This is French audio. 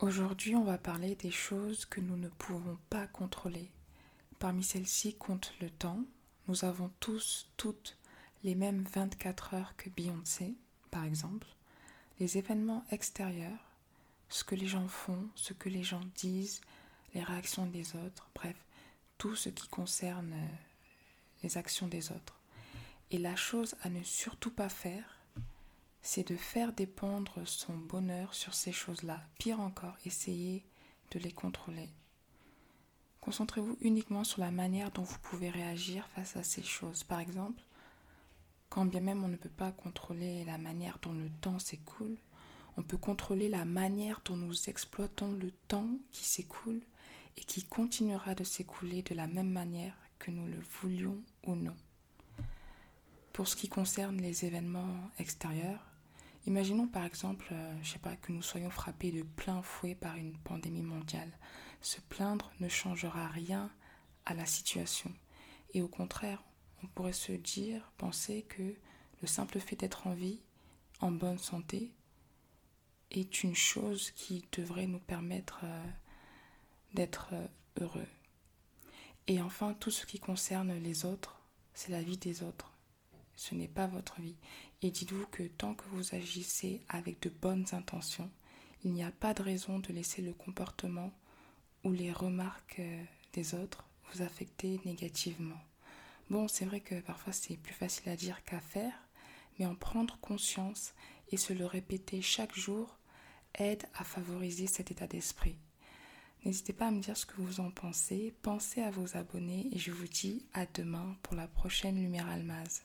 Aujourd'hui, on va parler des choses que nous ne pouvons pas contrôler. Parmi celles-ci compte le temps. Nous avons tous, toutes les mêmes 24 heures que Beyoncé, par exemple. Les événements extérieurs, ce que les gens font, ce que les gens disent, les réactions des autres, bref, tout ce qui concerne euh, les actions des autres. Et la chose à ne surtout pas faire, c'est de faire dépendre son bonheur sur ces choses-là. Pire encore, essayez de les contrôler. Concentrez-vous uniquement sur la manière dont vous pouvez réagir face à ces choses. Par exemple, quand bien même on ne peut pas contrôler la manière dont le temps s'écoule, on peut contrôler la manière dont nous exploitons le temps qui s'écoule et qui continuera de s'écouler de la même manière que nous le voulions ou non. Pour ce qui concerne les événements extérieurs, imaginons par exemple, euh, je sais pas, que nous soyons frappés de plein fouet par une pandémie mondiale. Se plaindre ne changera rien à la situation. Et au contraire, on pourrait se dire, penser que le simple fait d'être en vie, en bonne santé, est une chose qui devrait nous permettre euh, d'être euh, heureux. Et enfin, tout ce qui concerne les autres, c'est la vie des autres. Ce n'est pas votre vie. Et dites-vous que tant que vous agissez avec de bonnes intentions, il n'y a pas de raison de laisser le comportement ou les remarques euh, des autres vous affecter négativement. Bon, c'est vrai que parfois c'est plus facile à dire qu'à faire, mais en prendre conscience et se le répéter chaque jour aide à favoriser cet état d'esprit. N'hésitez pas à me dire ce que vous en pensez, pensez à vos abonnés et je vous dis à demain pour la prochaine Lumière Almaz.